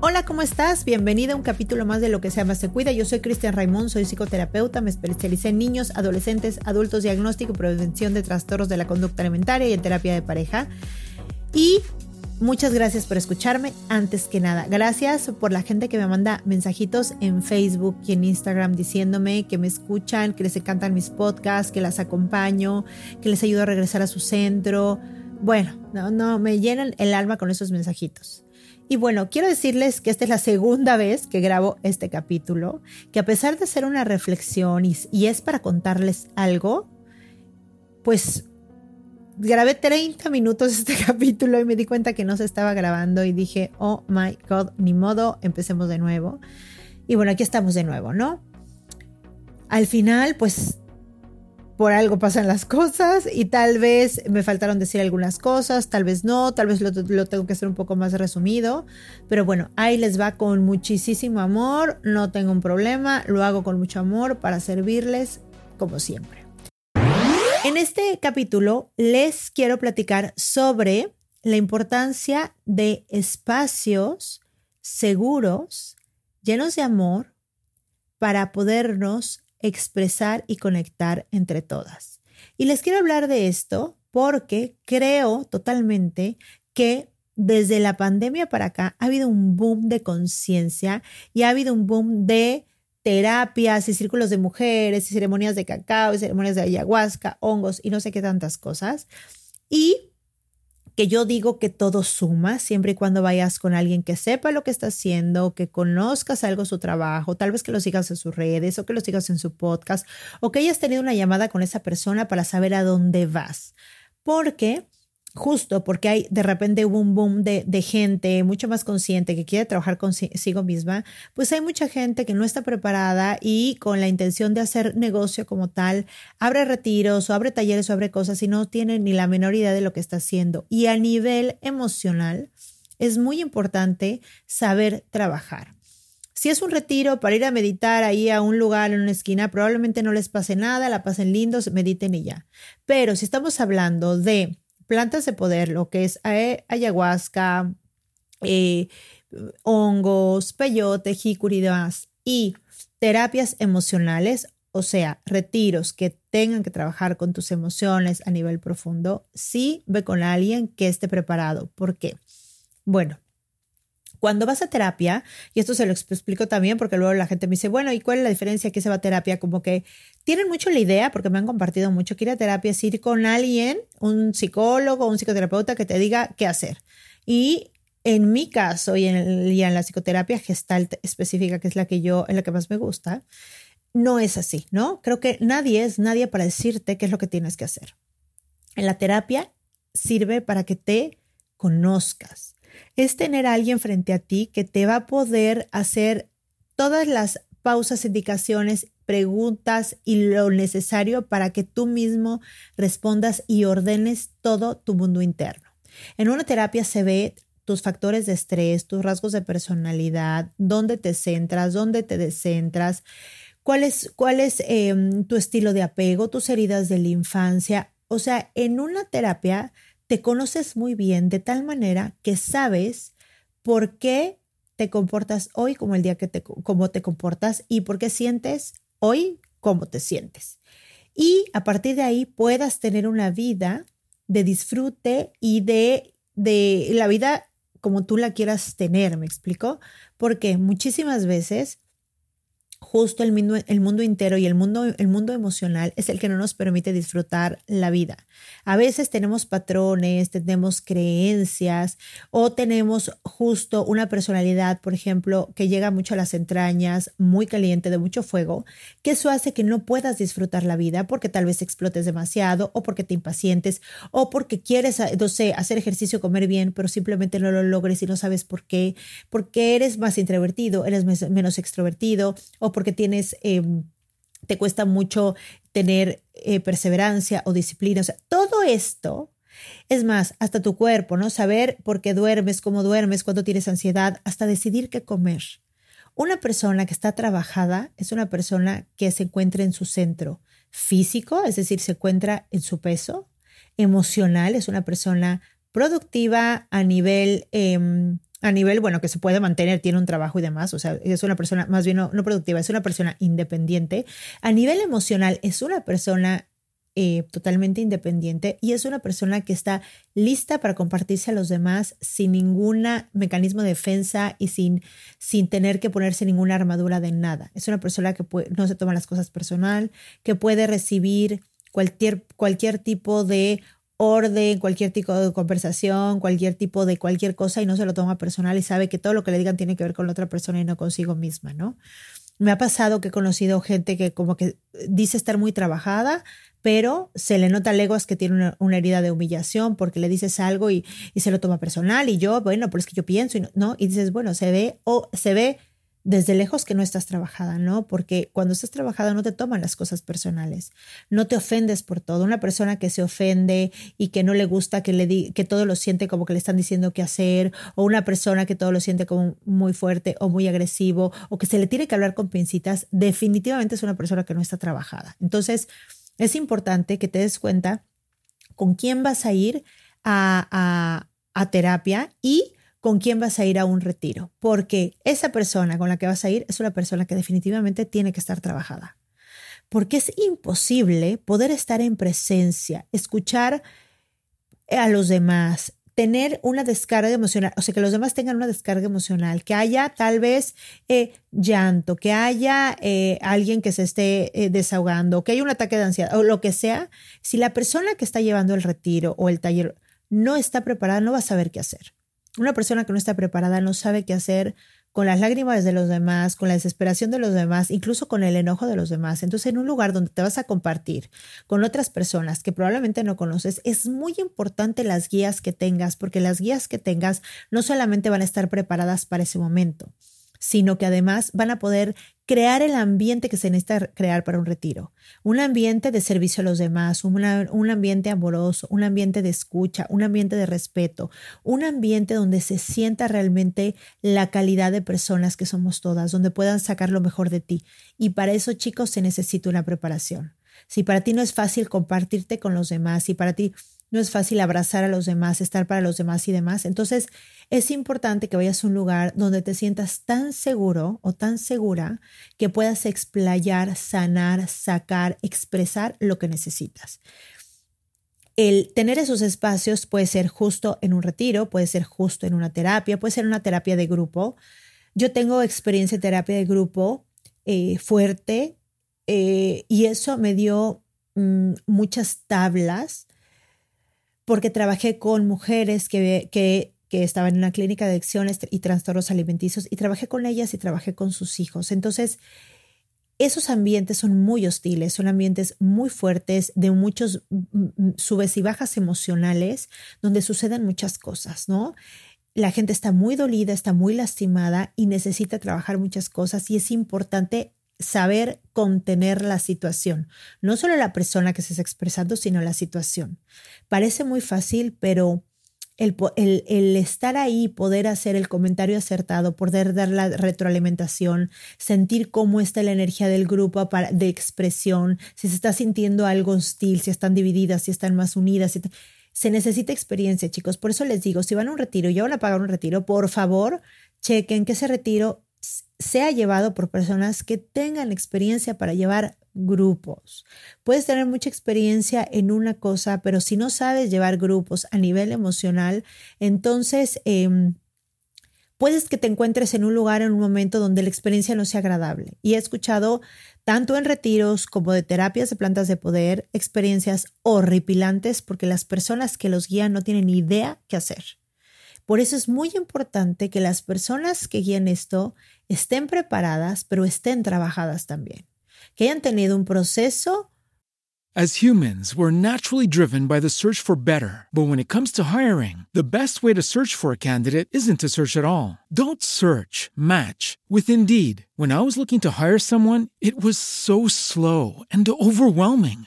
Hola, ¿cómo estás? Bienvenida a un capítulo más de Lo que se llama Se Cuida. Yo soy Cristian Raimón, soy psicoterapeuta, me especialicé en niños, adolescentes, adultos, diagnóstico y prevención de trastornos de la conducta alimentaria y en terapia de pareja. Y muchas gracias por escucharme. Antes que nada, gracias por la gente que me manda mensajitos en Facebook y en Instagram diciéndome que me escuchan, que les encantan mis podcasts, que las acompaño, que les ayudo a regresar a su centro. Bueno, no, no, me llenan el alma con esos mensajitos. Y bueno, quiero decirles que esta es la segunda vez que grabo este capítulo, que a pesar de ser una reflexión y, es para contarles algo, pues grabé 30 minutos este capítulo y me di cuenta que no se estaba grabando y dije, oh my god, ni modo, empecemos de nuevo. Y bueno, aquí estamos de nuevo, ¿no? Al final, pues por algo pasan las cosas y tal vez me faltaron decir algunas cosas, tal vez no, tal vez lo, tengo que hacer un poco más resumido, pero bueno, ahí les va con muchísimo amor, no tengo un problema, lo hago con mucho amor para servirles como siempre. En este capítulo les quiero platicar sobre la importancia de espacios seguros, llenos de amor, para podernos expresar y conectar entre todas. Y les quiero hablar de esto porque creo totalmente que desde la pandemia para acá ha habido un boom de conciencia y ha habido un boom de terapias y círculos de mujeres y ceremonias de cacao y ceremonias de ayahuasca, hongos y no sé qué tantas cosas. Y que yo digo que todo suma siempre y cuando vayas con alguien que sepa lo que está haciendo, que conozcas algo su trabajo, tal vez que lo sigas en sus redes o que lo sigas en su podcast o que hayas tenido una llamada con esa persona para saber a dónde vas. Porque justo porque hay de repente un boom de, de, gente mucho más consciente que quiere trabajar consigo misma, pues hay mucha gente que no está preparada y con la intención de hacer negocio como tal, abre retiros o abre talleres o abre cosas y no tiene ni la menor idea de lo que está haciendo. Y a nivel emocional es muy importante saber trabajar. Si es un retiro para ir a meditar ahí a un lugar en una esquina, probablemente no les pase nada, la pasen lindos, mediten y ya. Pero si estamos hablando de plantas de poder, lo que es ayahuasca, eh, hongos, peyote, jicuri y demás, y terapias emocionales, o sea, retiros que tengan que trabajar con tus emociones a nivel profundo, sí ve con alguien que esté preparado. ¿Por qué? Bueno, cuando vas a terapia, y esto se lo explico también porque luego la gente me dice, bueno, ¿y cuál es la diferencia que se va a terapia? Como que tienen mucho la idea, porque me han compartido mucho, que ir a terapia es ir con alguien, un psicólogo, un psicoterapeuta que te diga qué hacer. Y en mi caso y en, la psicoterapia gestalt específica, que es la que yo, en la que más me gusta, no es así, ¿no? Creo que nadie es nadie para decirte qué es lo que tienes que hacer. En la terapia sirve para que te conozcas es tener alguien frente a ti que te va a poder hacer todas las pausas, indicaciones, preguntas y lo necesario para que tú mismo respondas y ordenes todo tu mundo interno. En una terapia se ve tus factores de estrés, tus rasgos de personalidad, dónde te centras, dónde te descentras, cuál es, cuál es em, tu estilo de apego, tus heridas de la infancia, O sea, en una terapia te conoces muy bien de tal manera que sabes por qué te comportas hoy como el día que te, como te comportas y por qué sientes hoy como te sientes. Y a partir de ahí puedas tener una vida de disfrute y de, de la vida como tú la quieras tener, ¿me explico? Porque muchísimas veces justo el mundo, el mundo entero y el mundo, el mundo emocional es el que no nos permite disfrutar la vida. A veces tenemos patrones, tenemos creencias o tenemos justo una personalidad, por ejemplo, que llega mucho a las entrañas, muy caliente, de mucho fuego, que eso hace que no puedas disfrutar la vida porque tal vez explotes demasiado o porque te impacientes o porque quieres, no sé, hacer ejercicio, comer bien, pero simplemente no lo logres y no sabes por qué, porque eres más introvertido, eres menos extrovertido o porque tienes, em, te cuesta mucho tener eh, perseverancia o disciplina. O sea, todo esto, es más, hasta tu cuerpo, ¿no? Saber por qué duermes, cómo duermes, cuándo tienes ansiedad, hasta decidir qué comer. Una persona que está trabajada es una persona que se encuentra en su centro físico, es decir, se encuentra en su peso, emocional, es una persona productiva a nivel em, a nivel, bueno, que se puede mantener, tiene un trabajo y demás, o sea, es una persona más bien no, productiva, es una persona independiente. A nivel emocional, es una persona eh, totalmente independiente y es una persona que está lista para compartirse a los demás sin ningún mecanismo de defensa y sin, sin tener que ponerse ninguna armadura de nada. Es una persona que no se toma las cosas personal, que puede recibir cualquier, cualquier tipo de orden, cualquier tipo de conversación, cualquier tipo de cualquier cosa y no se lo toma personal y sabe que todo lo que le digan tiene que ver con la otra persona y no consigo misma, ¿no? Me ha pasado que he conocido gente que como que dice estar muy trabajada, pero se le nota leguas que tiene una, herida de humillación porque le dices algo y, y, se lo toma personal y yo, bueno, pero es que yo pienso y no, ¿no? y dices, bueno, se ve o se ve desde lejos que no estás trabajada, ¿no? Porque cuando estás trabajada no te toman las cosas personales, no te ofendes por todo. Una persona que se ofende y que no le gusta que le que todo lo siente como que le están diciendo qué hacer, o una persona que todo lo siente como muy fuerte o muy agresivo, o que se le tiene que hablar con pincitas, definitivamente es una persona que no está trabajada. Entonces, es importante que te des cuenta con quién vas a ir a, a, a terapia y con quién vas a ir a un retiro, porque esa persona con la que vas a ir es una persona que definitivamente tiene que estar trabajada. Porque es imposible poder estar en presencia, escuchar a los demás, tener una descarga emocional, o sea, que los demás tengan una descarga emocional, que haya tal vez eh, llanto, que haya eh, alguien que se esté eh, desahogando, que haya un ataque de ansiedad o lo que sea, si la persona que está llevando el retiro o el taller no está preparada, no va a saber qué hacer. Una persona que no está preparada no sabe qué hacer con las lágrimas de los demás, con la desesperación de los demás, incluso con el enojo de los demás. Entonces, en un lugar donde te vas a compartir con otras personas que probablemente no conoces, es muy importante las guías que tengas, porque las guías que tengas no solamente van a estar preparadas para ese momento, sino que además van a poder crear el ambiente que se necesita crear para un retiro. Un ambiente de servicio a los demás, un ambiente amoroso, un ambiente de escucha, un ambiente de respeto, un ambiente donde se sienta realmente la calidad de personas que somos todas, donde puedan sacar lo mejor de ti. Y para eso, chicos, se necesita una preparación. Si para ti no es fácil compartirte con los demás, si para ti no es fácil abrazar a los demás, estar para los demás y demás. Entonces, es importante que vayas a un lugar donde te sientas tan seguro o tan segura que puedas explayar, sanar, sacar, expresar lo que necesitas. El tener esos espacios puede ser justo en un retiro, puede ser justo en una terapia, puede ser una terapia de grupo. Yo tengo experiencia en terapia de grupo eh, fuerte eh, y eso me dio mm, muchas tablas porque trabajé con mujeres que, que, que estaban en una clínica de adicciones y trastornos alimenticios y trabajé con ellas y trabajé con sus hijos. Entonces, esos ambientes son muy hostiles, son ambientes muy fuertes, de muchos mm, mm, subes y bajas emocionales, donde suceden muchas cosas, ¿no? La gente está muy dolida, está muy lastimada y necesita trabajar muchas cosas y es importante saber contener la situación, no solo la persona que se está expresando, sino la situación. Parece muy fácil, pero el, el, estar ahí, poder hacer el comentario acertado, poder dar la retroalimentación, sentir cómo está la energía del grupo de expresión, si se está sintiendo algo hostil, si están divididas, si están más unidas. se necesita experiencia, chicos. Por eso les digo, si van a un retiro y ya van a pagar un retiro, por favor, chequen que ese retiro sea llevado por personas que tengan experiencia para llevar grupos. Puedes tener mucha experiencia en una cosa, pero si no sabes llevar grupos a nivel emocional, entonces eh, puedes que te encuentres en un lugar, en un momento donde la experiencia no sea agradable. Y he escuchado tanto en retiros como de terapias de plantas de poder, experiencias horripilantes porque las personas que los guían no tienen idea qué hacer. Por eso es muy importante que las personas que guíen esto estén preparadas, pero estén trabajadas también. Que hayan tenido un proceso As humans, we're naturally driven by the search for better. But when it comes to hiring, the best way to search for a candidate isn't to search at all. Don't search, match with Indeed. When I was looking to hire someone, it was so slow and overwhelming.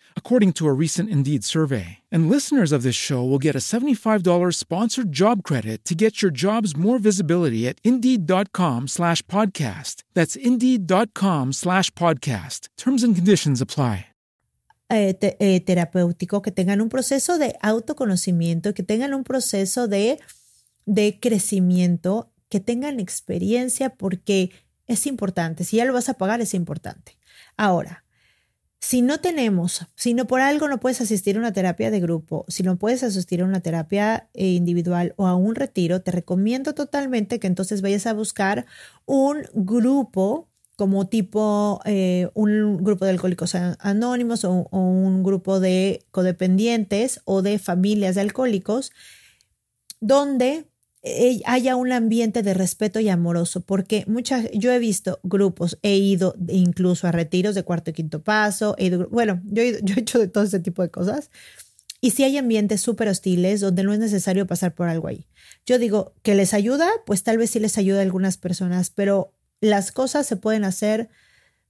according to a recent Indeed survey. And listeners of this show will get a $75 sponsored job credit to get your jobs more visibility at Indeed.com slash podcast. That's Indeed.com slash podcast. Terms and conditions apply. Eh, eh, terapéutico, que tengan un proceso de autoconocimiento, que tengan un proceso de, de crecimiento, que tengan experiencia, porque es importante. Si ya lo vas a pagar, es importante. Ahora, si no tenemos, si no por algo no puedes asistir a una terapia de grupo, si no puedes asistir a una terapia eh, individual o a un retiro, te recomiendo totalmente que entonces vayas a buscar un grupo como tipo eh, un grupo de alcohólicos anónimos o, un grupo de codependientes o de familias de alcohólicos, donde haya un ambiente de respeto y amoroso, porque muchas, yo he visto grupos, he ido incluso a retiros de cuarto y quinto paso, bueno, yo yo he hecho de todo ese tipo de cosas. Y si hay ambientes súper hostiles donde no es necesario pasar por algo ahí. Yo digo que les ayuda, pues tal vez sí les ayuda a algunas personas, pero las cosas se pueden hacer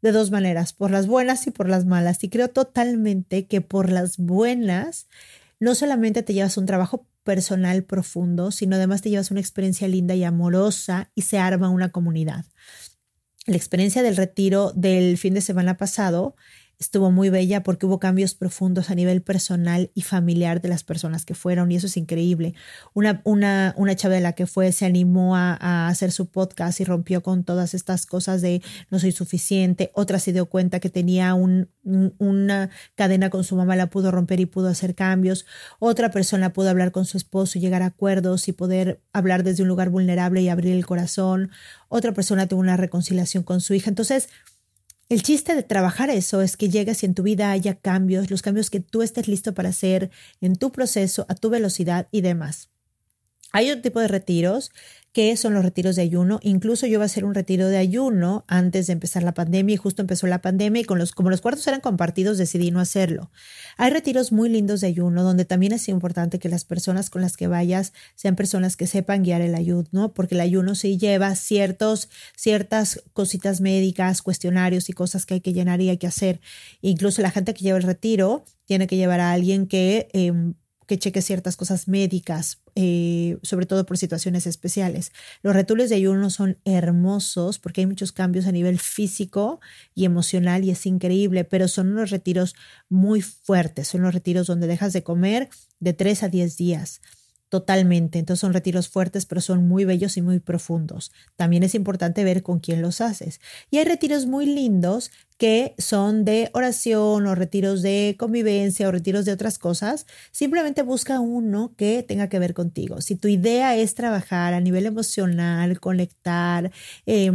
de dos maneras, por las buenas y por las malas. Y creo totalmente que por las buenas no solamente te llevas un trabajo personal profundo, sino además te llevas una experiencia linda y amorosa y se arma una comunidad. La experiencia del retiro del fin de semana pasado estuvo muy bella porque hubo cambios profundos a nivel personal y familiar de las personas que fueron y eso es increíble. Una, una, una chava de la que fue se animó a, hacer su podcast y rompió con todas estas cosas de no soy suficiente. Otra se dio cuenta que tenía un, una cadena con su mamá, la pudo romper y pudo hacer cambios. Otra persona pudo hablar con su esposo y llegar a acuerdos y poder hablar desde un lugar vulnerable y abrir el corazón. Otra persona tuvo una reconciliación con su hija. Entonces, el chiste de trabajar eso es que llegues y en tu vida haya cambios, los cambios que tú estés listo para hacer en tu proceso, a tu velocidad y demás. Hay otro tipo de retiros que son los retiros de ayuno. Incluso yo iba a hacer un retiro de ayuno antes de empezar la pandemia y justo empezó la pandemia y con los, como los cuartos eran compartidos decidí no hacerlo. Hay retiros muy lindos de ayuno donde también es importante que las personas con las que vayas sean personas que sepan guiar el ayuno, porque el ayuno sí lleva ciertos, ciertas cositas médicas, cuestionarios y cosas que hay que llenar y hay que hacer. Incluso la gente que lleva el retiro tiene que llevar a alguien que em, que cheque ciertas cosas médicas, eh, sobre todo por situaciones especiales. Los retiros de ayuno son hermosos porque hay muchos cambios a nivel físico y emocional y es increíble, pero son unos retiros muy fuertes, son los retiros donde dejas de comer de 3 a 10 días Totalmente. Entonces son retiros fuertes, pero son muy bellos y muy profundos. También es importante ver con quién los haces. Y hay retiros muy lindos que son de oración o retiros de convivencia o retiros de otras cosas. Simplemente busca uno que tenga que ver contigo. Si tu idea es trabajar a nivel emocional, conectar, eh,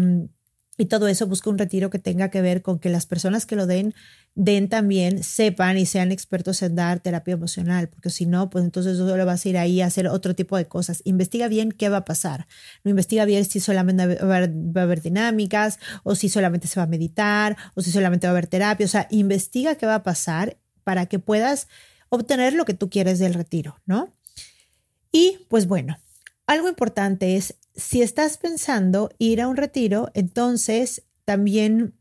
Y todo eso busca un retiro que tenga que ver con que las personas que lo den den también, sepan y sean expertos en dar terapia emocional, porque si no, pues entonces solo vas a ir ahí a hacer otro tipo de cosas. Investiga bien qué va a pasar. No investiga bien si solamente va a, haber, dinámicas o si solamente se va a meditar o si solamente va a haber terapia. O sea, investiga qué va a pasar para que puedas obtener lo que tú quieres del retiro, ¿no? Y pues bueno, algo importante es si estás pensando ir a un retiro, entonces también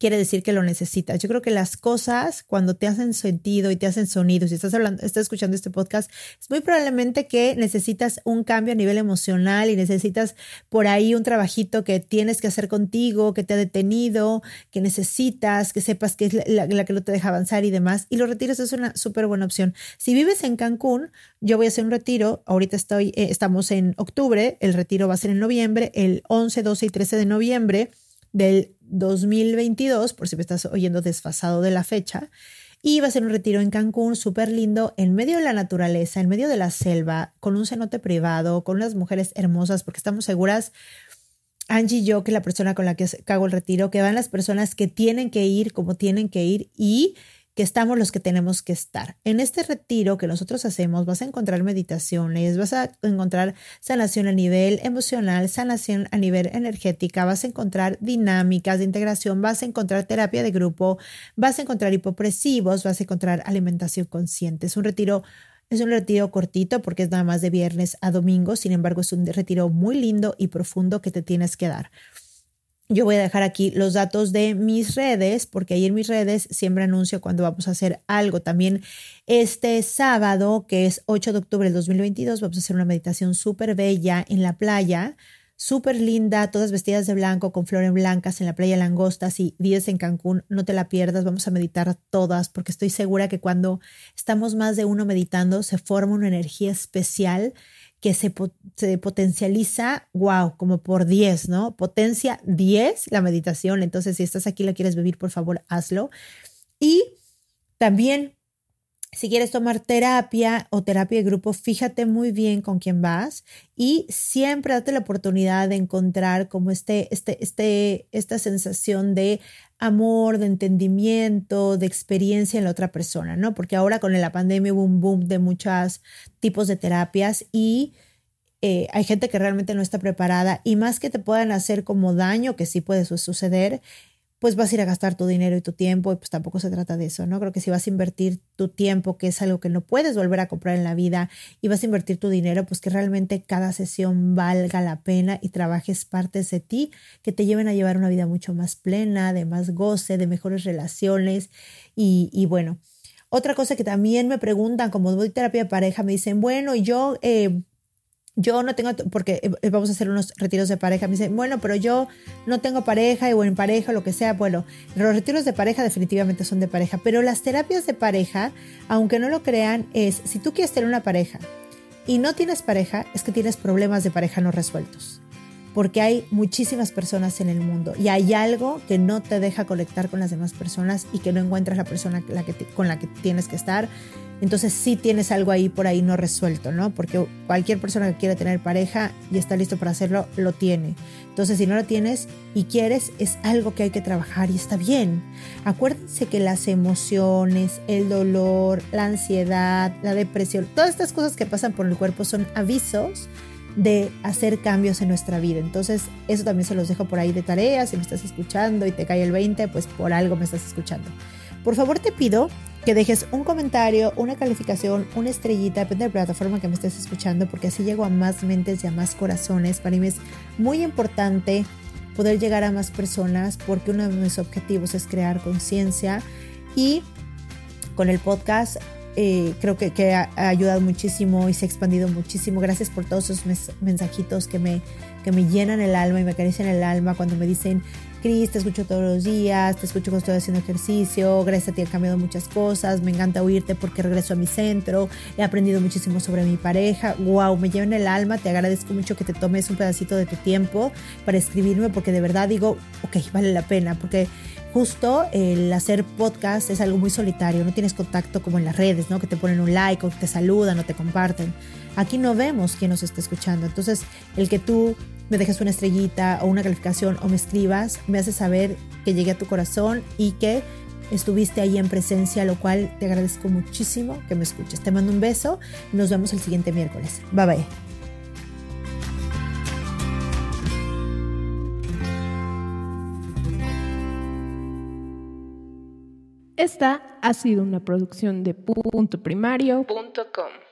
quiere decir que lo necesitas. Yo creo que las cosas cuando te hacen sentido y te hacen sonido, si estás hablando, estás escuchando este podcast, es muy probablemente que necesitas un cambio a nivel emocional y necesitas por ahí un trabajito que tienes que hacer contigo, que te ha detenido, que necesitas, que sepas que es la, que no te deja avanzar y demás. Y los retiros es una súper buena opción. Si vives en Cancún, yo voy a hacer un retiro. Ahorita estoy, eh, estamos en octubre, el retiro va a ser en noviembre, el 11, 12 y 13 de noviembre del 2022, por si me estás oyendo desfasado de la fecha. Y va a ser un retiro en Cancún súper lindo, en medio de la naturaleza, en medio de la selva, con un cenote privado, con unas mujeres hermosas, porque estamos seguras, Angie y yo, que la persona con la que cago el retiro, que van las personas que tienen que ir como tienen que ir y que estamos los que tenemos que estar. En este retiro que nosotros hacemos vas a encontrar meditaciones, vas a encontrar sanación a nivel emocional, sanación a nivel energética, vas a encontrar dinámicas de integración, vas a encontrar terapia de grupo, vas a encontrar hipopresivos, vas a encontrar alimentación consciente. Es un retiro es un retiro cortito porque es nada más de viernes a domingo, sin embargo es un retiro muy lindo y profundo que te tienes que dar. Yo voy a dejar aquí los datos de mis redes, porque ahí en mis redes siempre anuncio cuando vamos a hacer algo. También este sábado, que es 8 de octubre del 2022, vamos a hacer una meditación súper bella en la playa, súper linda, todas vestidas de blanco, con flores blancas en la playa Langosta. Si vives en Cancún, no te la pierdas, vamos a meditar todas, porque estoy segura que cuando estamos más de uno meditando, se forma una energía especial que se, potencializa, wow, como por 10, ¿no? Potencia 10 la meditación. Entonces, si estás aquí y la quieres vivir, por favor, hazlo. Y también, si quieres tomar terapia o terapia de grupo, fíjate muy bien con quién vas y siempre date la oportunidad de encontrar como este, este, este, esta sensación de amor, de entendimiento, de experiencia en la otra persona, ¿no? Porque ahora con la pandemia hubo un boom de muchos tipos de terapias y eh, hay gente que realmente no está preparada y más que te puedan hacer como daño, que sí puede suceder, pues vas a ir a gastar tu dinero y tu tiempo y pues tampoco se trata de eso, ¿no? Creo que si vas a invertir tu tiempo, que es algo que no puedes volver a comprar en la vida, y vas a invertir tu dinero, pues que realmente cada sesión valga la pena y trabajes partes de ti que te lleven a llevar una vida mucho más plena, de más goce, de mejores relaciones y, y bueno. Otra cosa que también me preguntan, como doy terapia de pareja, me dicen, bueno, yo eh, yo no tengo, porque eh, vamos a hacer unos retiros de pareja, me dicen, bueno, pero yo no tengo pareja o en pareja, lo que sea, bueno, los retiros de pareja definitivamente son de pareja, pero las terapias de pareja, aunque no lo crean, es, si tú quieres tener una pareja y no tienes pareja, es que tienes problemas de pareja no resueltos, porque hay muchísimas personas en el mundo y hay algo que no te deja conectar con las demás personas y que no encuentras la persona con la que tienes que estar entonces sí tienes algo ahí por ahí no resuelto, ¿no? Porque cualquier persona que quiera tener pareja y está listo para hacerlo, lo tiene. Entonces si no lo tienes y quieres, es algo que hay que trabajar y está bien. Acuérdense que las emociones, el dolor, la ansiedad, la depresión, todas estas cosas que pasan por el cuerpo son avisos de hacer cambios en nuestra vida. Entonces, eso también se los dejo por ahí de tarea. Si me estás escuchando y te cae el 20, pues por algo me estás escuchando. Por favor, te pido que dejes un comentario, una calificación, una estrellita, depende de la plataforma que me estés escuchando, porque así llego a más mentes y a más corazones. Para mí es muy importante poder llegar a más personas porque uno de mis objetivos es crear conciencia y con el podcast eh, creo que, que, ha ayudado muchísimo y se ha expandido muchísimo. Gracias por todos esos mensajitos que me, que me llenan el alma y me acarician el alma cuando me dicen Cris, te escucho todos los días, te escucho cuando estoy haciendo ejercicio, gracias a ti han cambiado muchas cosas, me encanta oírte porque regreso a mi centro, he aprendido muchísimo sobre mi pareja, wow, me lleva en el alma, te agradezco mucho que te tomes un pedacito de tu tiempo para escribirme porque de verdad digo, ok, vale la pena, porque justo el hacer podcast es algo muy solitario, no tienes contacto como en las redes, ¿no? Que te ponen un like o te saludan o te comparten. Aquí no vemos quién nos está escuchando, entonces el que tú me dejes una estrellita o una calificación o me escribas, me hace saber que llegué a tu corazón y que estuviste ahí en presencia, lo cual te agradezco muchísimo que me escuches. Te mando un beso nos vemos el siguiente miércoles. Bye bye. Esta ha sido una producción de puntoprimario.com.